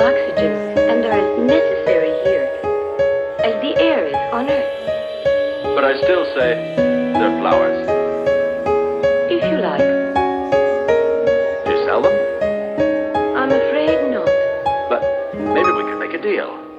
oxygen and are necessary here as the air is on Earth. But I still say they're flowers. If you like. You sell them? I'm afraid not. But maybe we can make a deal.